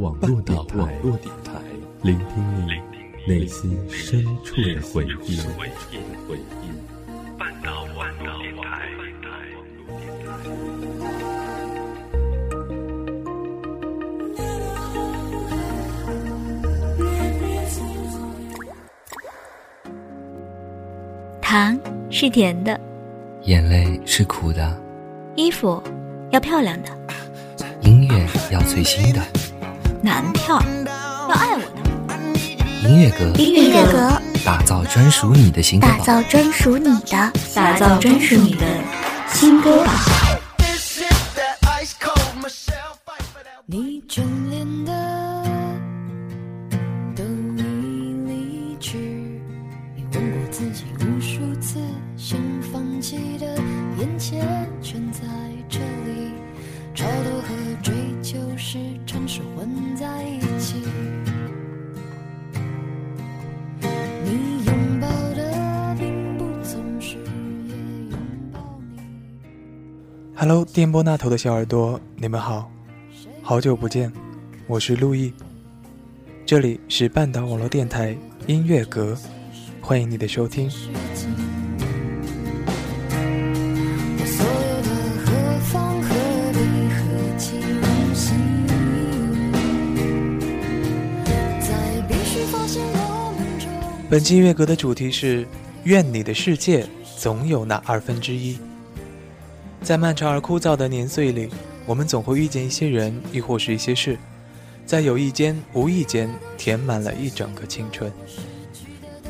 半岛网络电台，聆听你内心深处的回忆。半岛网络电台。糖是甜的，眼泪是苦的，衣服要漂亮的。音乐要最新的，男票要爱我的，音乐阁，音乐阁，打造专属你的新歌，打造专属你的，打造专属你的新歌榜。电波那头的小耳朵，你们好，好久不见，我是陆毅，这里是半岛网络电台音乐阁，欢迎你的收听。本期音乐阁的主题是“愿你的世界总有那二分之一”。在漫长而枯燥的年岁里，我们总会遇见一些人，亦或是一些事，在有意间、无意间填满了一整个青春。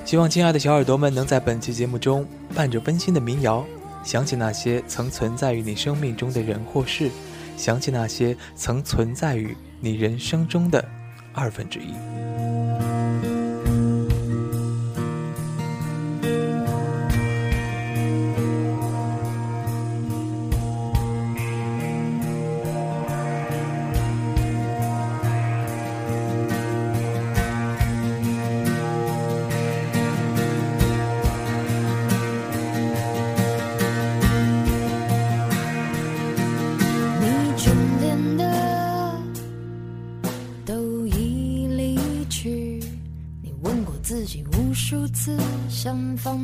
希望亲爱的小耳朵们能在本期节目中伴着温馨的民谣，想起那些曾存在于你生命中的人或事，想起那些曾存在于你人生中的二分之一。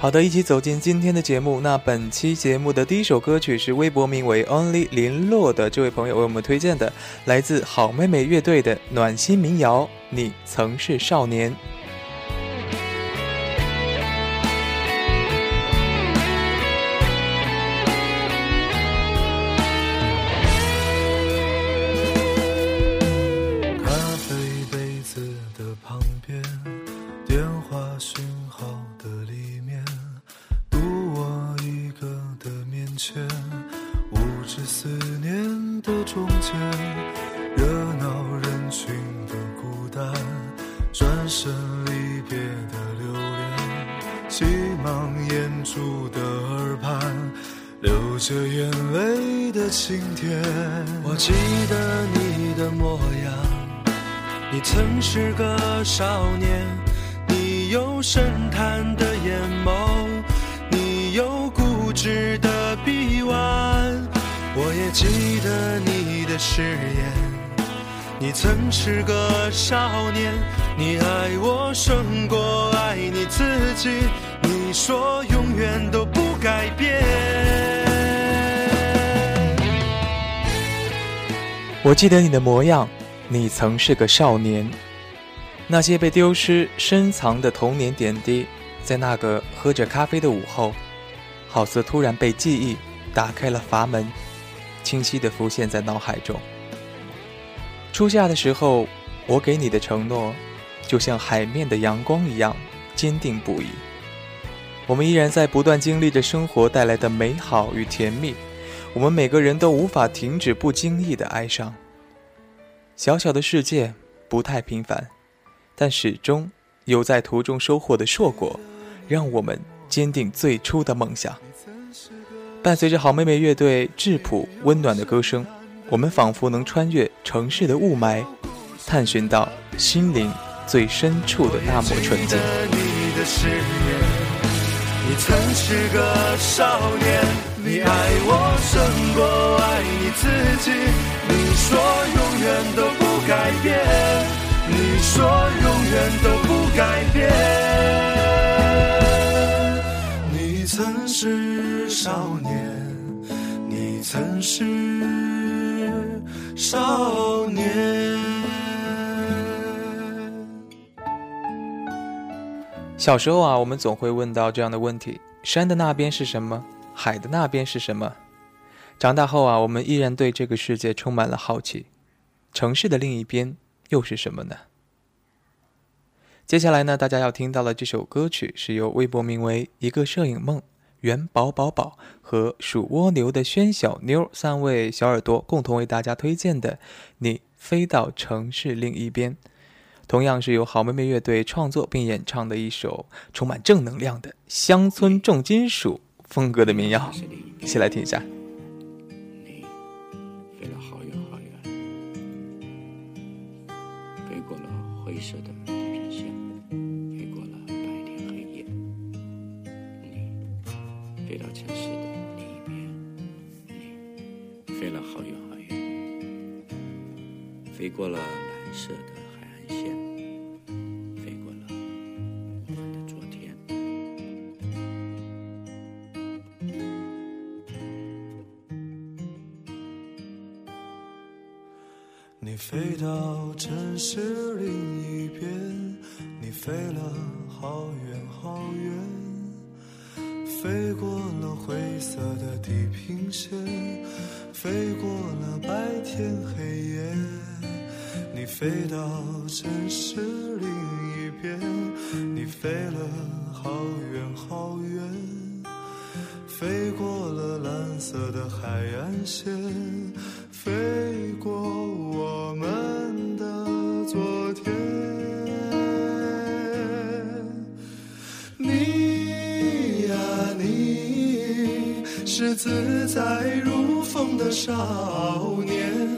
好的，一起走进今天的节目。那本期节目的第一首歌曲是微博名为 Only 林洛的这位朋友为我们推荐的，来自好妹妹乐队的暖心民谣《你曾是少年》。转身离别的留恋，急忙掩住的耳畔。流着眼泪的晴天，我记得你的模样，你曾是个少年，你有深潭的眼眸，你有固执的臂弯，我也记得你的誓言，你曾是个少年，你爱我胜过爱你自己，你说永远都不改变。我记得你的模样，你曾是个少年。那些被丢失、深藏的童年点滴，在那个喝着咖啡的午后，好似突然被记忆打开了阀门，清晰地浮现在脑海中。初夏的时候，我给你的承诺，就像海面的阳光一样坚定不移。我们依然在不断经历着生活带来的美好与甜蜜，我们每个人都无法停止不经意的哀伤。小小的世界不太平凡，但始终有在途中收获的硕果，让我们坚定最初的梦想。伴随着好妹妹乐队质朴温暖的歌声，我们仿佛能穿越城市的雾霾，探寻到心灵最深处的那抹纯净。你的誓言。你曾是个少年，你爱我胜过爱你自己。你说永远都不改变，你说永远都不改变。你曾是少年，曾是少年。小时候啊，我们总会问到这样的问题：山的那边是什么？海的那边是什么？长大后啊，我们依然对这个世界充满了好奇。城市的另一边又是什么呢？接下来呢，大家要听到的这首歌曲是由微博名为“一个摄影梦”元宝宝宝和属蜗牛的轩小妞三位小耳朵共同为大家推荐的《你飞到城市另一边》。同样是由好妹妹乐队创作并演唱的一首充满正能量的乡村重金属风格的民谣，一起来听一下。飞过了蓝色的海岸线飞过了昨天。你飞到城市飞到城市另一边，你飞了好远好远，飞过了蓝色的海岸线，飞过我们的昨天。你呀，你是自在如风的少年，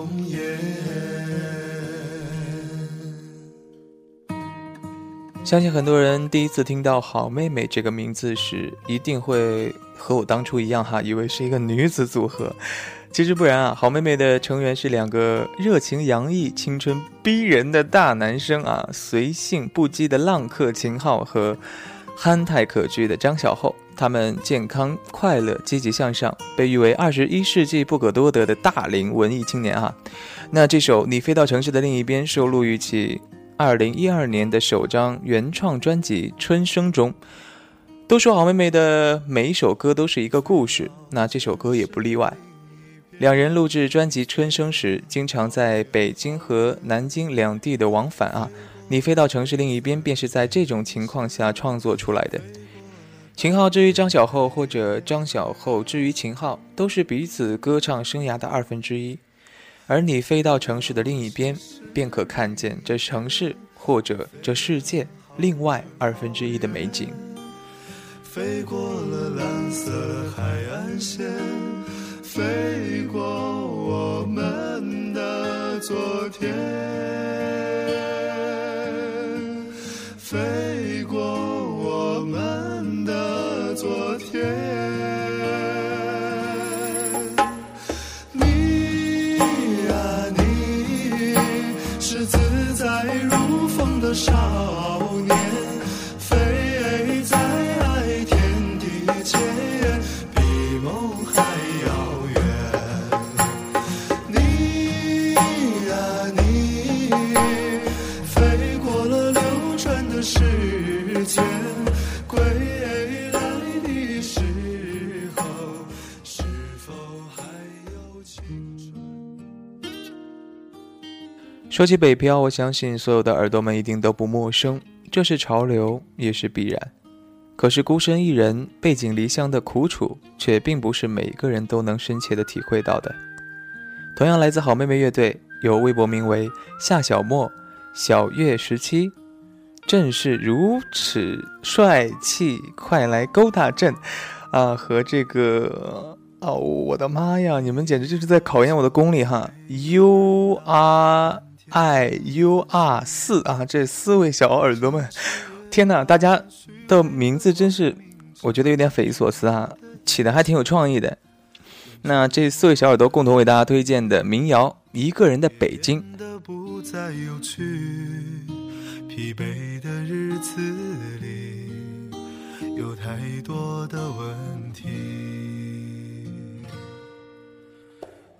相信很多人第一次听到“好妹妹”这个名字时，一定会和我当初一样哈，以为是一个女子组合。其实不然啊，好妹妹的成员是两个热情洋溢、青春逼人的大男生啊，随性不羁的浪客秦昊和憨态可掬的张小厚。他们健康、快乐、积极向上，被誉为二十一世纪不可多得的大龄文艺青年啊。那这首《你飞到城市的另一边》收录于其。二零一二年的首张原创专辑《春生》中，都说好妹妹的每一首歌都是一个故事，那这首歌也不例外。两人录制专辑《春生》时，经常在北京和南京两地的往返啊，你飞到城市另一边，便是在这种情况下创作出来的。秦昊之于张小厚，或者张小厚之于秦昊，都是彼此歌唱生涯的二分之一。而你飞到城市的另一边，便可看见这城市或者这世界另外二分之一的美景。飞过了蓝色海岸线，飞过我们的昨天，飞过我们的昨天。风的少年。说起北漂，我相信所有的耳朵们一定都不陌生，这是潮流，也是必然。可是孤身一人、背井离乡的苦楚，却并不是每个人都能深切的体会到的。同样来自好妹妹乐队，有微博名为夏小莫、小月十七，正是如此帅气，快来勾搭朕！啊，和这个。哦，我的妈呀！你们简直就是在考验我的功力哈！You are I U R 四啊，这四位小耳朵们，天哪，大家的名字真是，我觉得有点匪夷所思啊，起的还挺有创意的。那这四位小耳朵共同为大家推荐的民谣《一个人的北京》。疲惫的日子里，有太多的问题。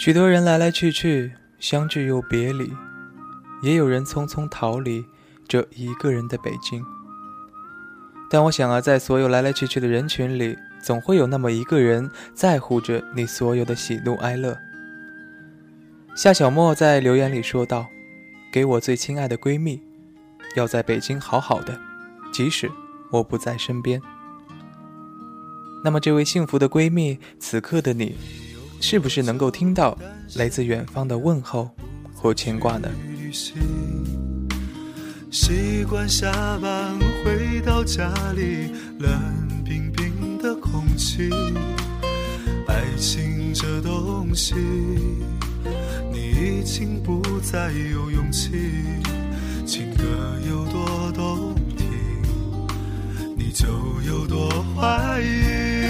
许多人来来去去，相聚又别离，也有人匆匆逃离这一个人的北京。但我想啊，在所有来来去去的人群里，总会有那么一个人在乎着你所有的喜怒哀乐。夏小莫在留言里说道：“给我最亲爱的闺蜜，要在北京好好的，即使我不在身边。”那么，这位幸福的闺蜜，此刻的你。是不是能够听到来自远方的问候或牵挂呢？习惯下班回到家里，冷冰冰的空气。爱情这东西，你已经不再有勇气。情歌有多动听，你就有多怀疑。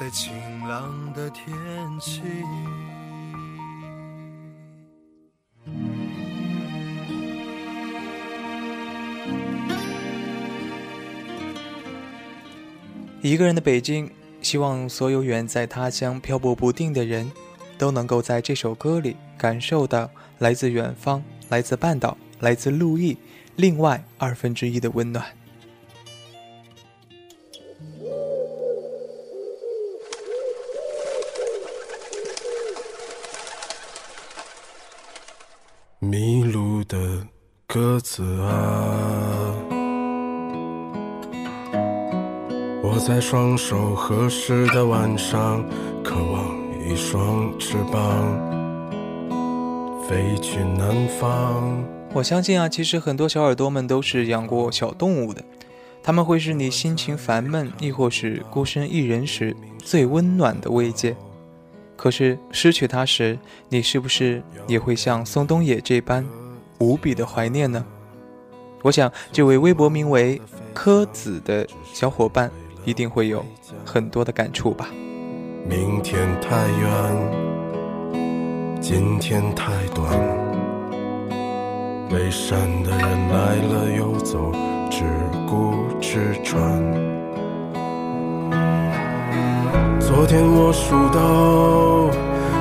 在晴朗的天气。一个人的北京希望所有远在他乡漂泊不定的人都能够在这首歌里感受到来自远方来自半岛来自陆毅另外二分之一的温暖。迷路的鸽子啊，我在双手合十的晚上，渴望一双翅膀，飞去南方。我相信啊，其实很多小耳朵们都是养过小动物的，它们会是你心情烦闷，亦或是孤身一人时最温暖的慰藉。可是失去它时，你是不是也会像宋冬野这般无比的怀念呢？我想，这位微博名为“柯子”的小伙伴一定会有很多的感触吧。明天太远，今天太短，背山的人来了又走，只顾吃穿。昨天我数到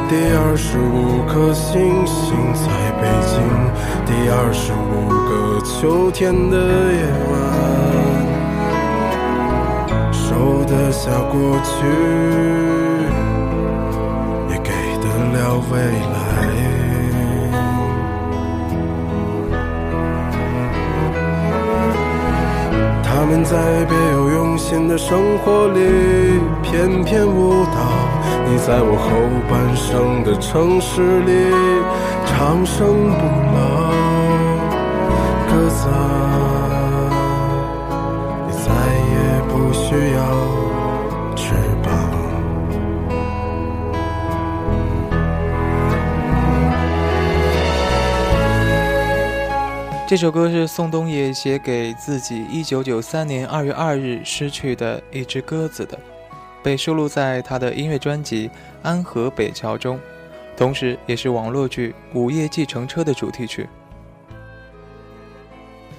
第二十五颗星星在北京，第二十五个秋天的夜晚，收得下过去，也给得了未来。们在别有用心的生活里翩翩舞蹈，你在我后半生的城市里长生不老。鸽子这首歌是宋冬野写给自己1993年2月2日失去的一只鸽子的，被收录在他的音乐专辑《安河北桥》中，同时也是网络剧《午夜计程车》的主题曲。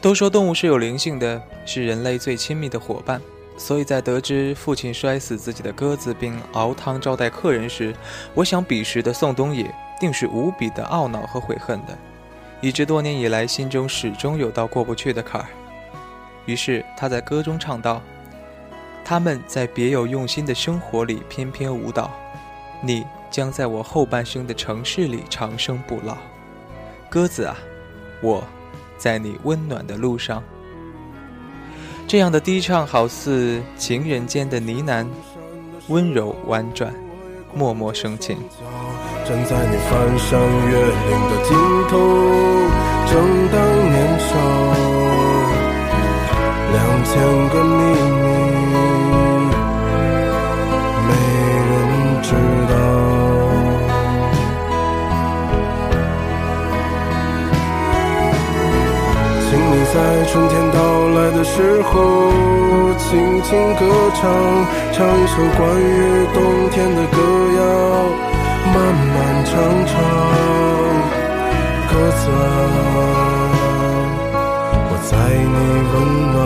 都说动物是有灵性的，是人类最亲密的伙伴，所以在得知父亲摔死自己的鸽子并熬汤招待客人时，我想彼时的宋冬野定是无比的懊恼和悔恨的。以致多年以来，心中始终有道过不去的坎儿。于是他在歌中唱道：“他们在别有用心的生活里翩翩舞蹈，你将在我后半生的城市里长生不老。鸽子啊，我在你温暖的路上。”这样的低唱好似情人间的呢喃，温柔婉转，脉脉生情。站在你翻山越岭的尽头，正当年少，两千个秘密，没人知道。请你在春天到来的时候，轻轻歌唱，唱一首关于冬天的歌谣。漫漫长长，可曾，我在你温暖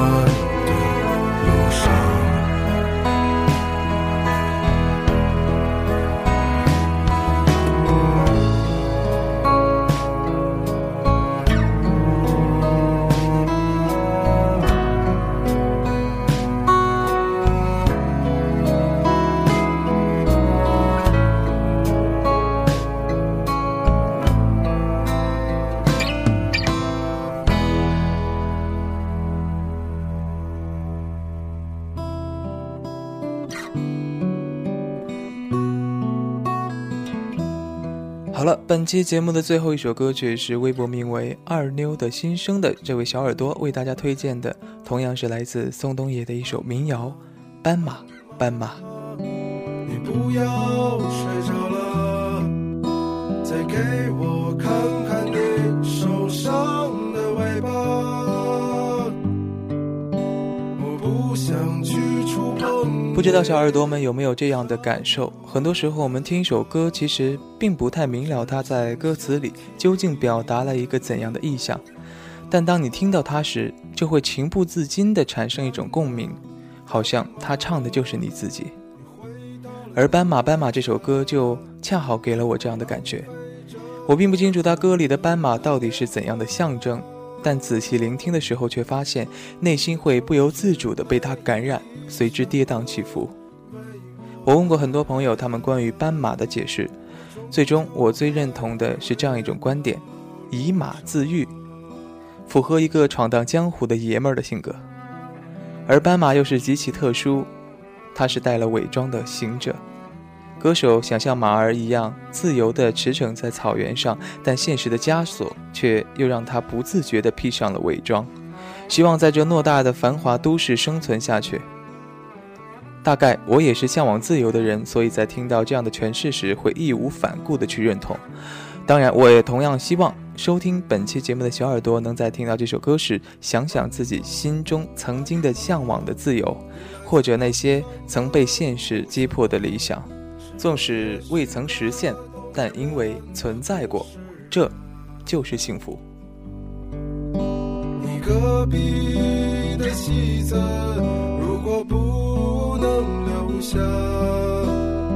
本期节目的最后一首歌曲是微博名为“二妞的心声”的这位小耳朵为大家推荐的，同样是来自宋冬野的一首民谣《斑马，斑马》。你不要睡着了，再给我看看你受伤的尾巴。我不想去。不知道小耳朵们有没有这样的感受？很多时候，我们听一首歌，其实并不太明了它在歌词里究竟表达了一个怎样的意象，但当你听到它时，就会情不自禁地产生一种共鸣，好像他唱的就是你自己。而《斑马斑马》这首歌就恰好给了我这样的感觉。我并不清楚他歌里的斑马到底是怎样的象征，但仔细聆听的时候，却发现内心会不由自主地被它感染，随之跌宕起伏。我问过很多朋友，他们关于斑马的解释，最终我最认同的是这样一种观点：以马自喻，符合一个闯荡江湖的爷们儿的性格。而斑马又是极其特殊，它是带了伪装的行者。歌手想像马儿一样自由地驰骋在草原上，但现实的枷锁却又让他不自觉地披上了伪装，希望在这偌大的繁华都市生存下去。大概我也是向往自由的人，所以在听到这样的诠释时，会义无反顾地去认同。当然，我也同样希望收听本期节目的小耳朵能在听到这首歌时，想想自己心中曾经的向往的自由，或者那些曾被现实击破的理想。纵使未曾实现，但因为存在过，这就是幸福。你隔壁的戏子，如果不能留下，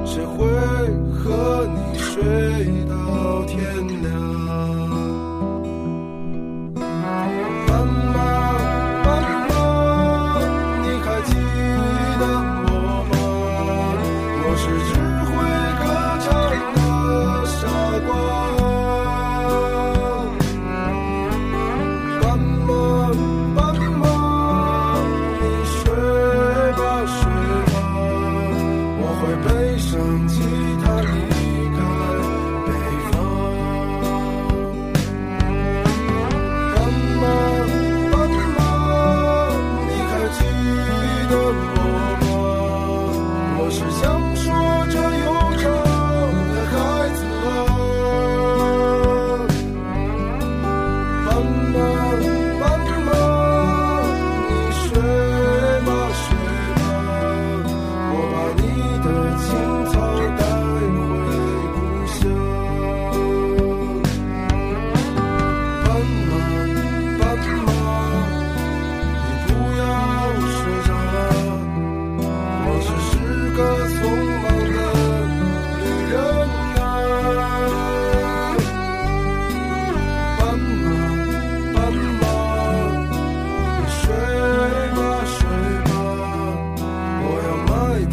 谁会和你睡到天亮？是想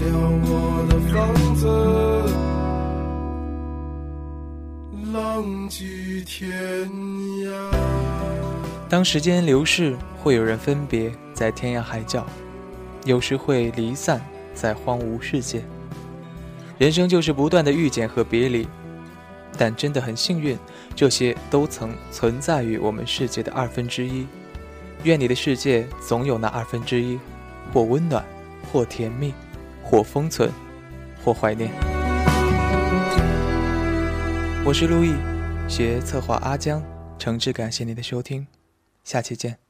卖掉我的房子，浪迹天涯。当时间流逝，会有人分别在天涯海角，有时会离散在荒芜世界。人生就是不断的遇见和别离，但真的很幸运，这些都曾存在于我们世界的二分之一。愿你的世界总有那二分之一，或温暖，或甜蜜，或封存，或怀念。我是陆毅，学策划阿江，诚挚感谢您的收听，下期见。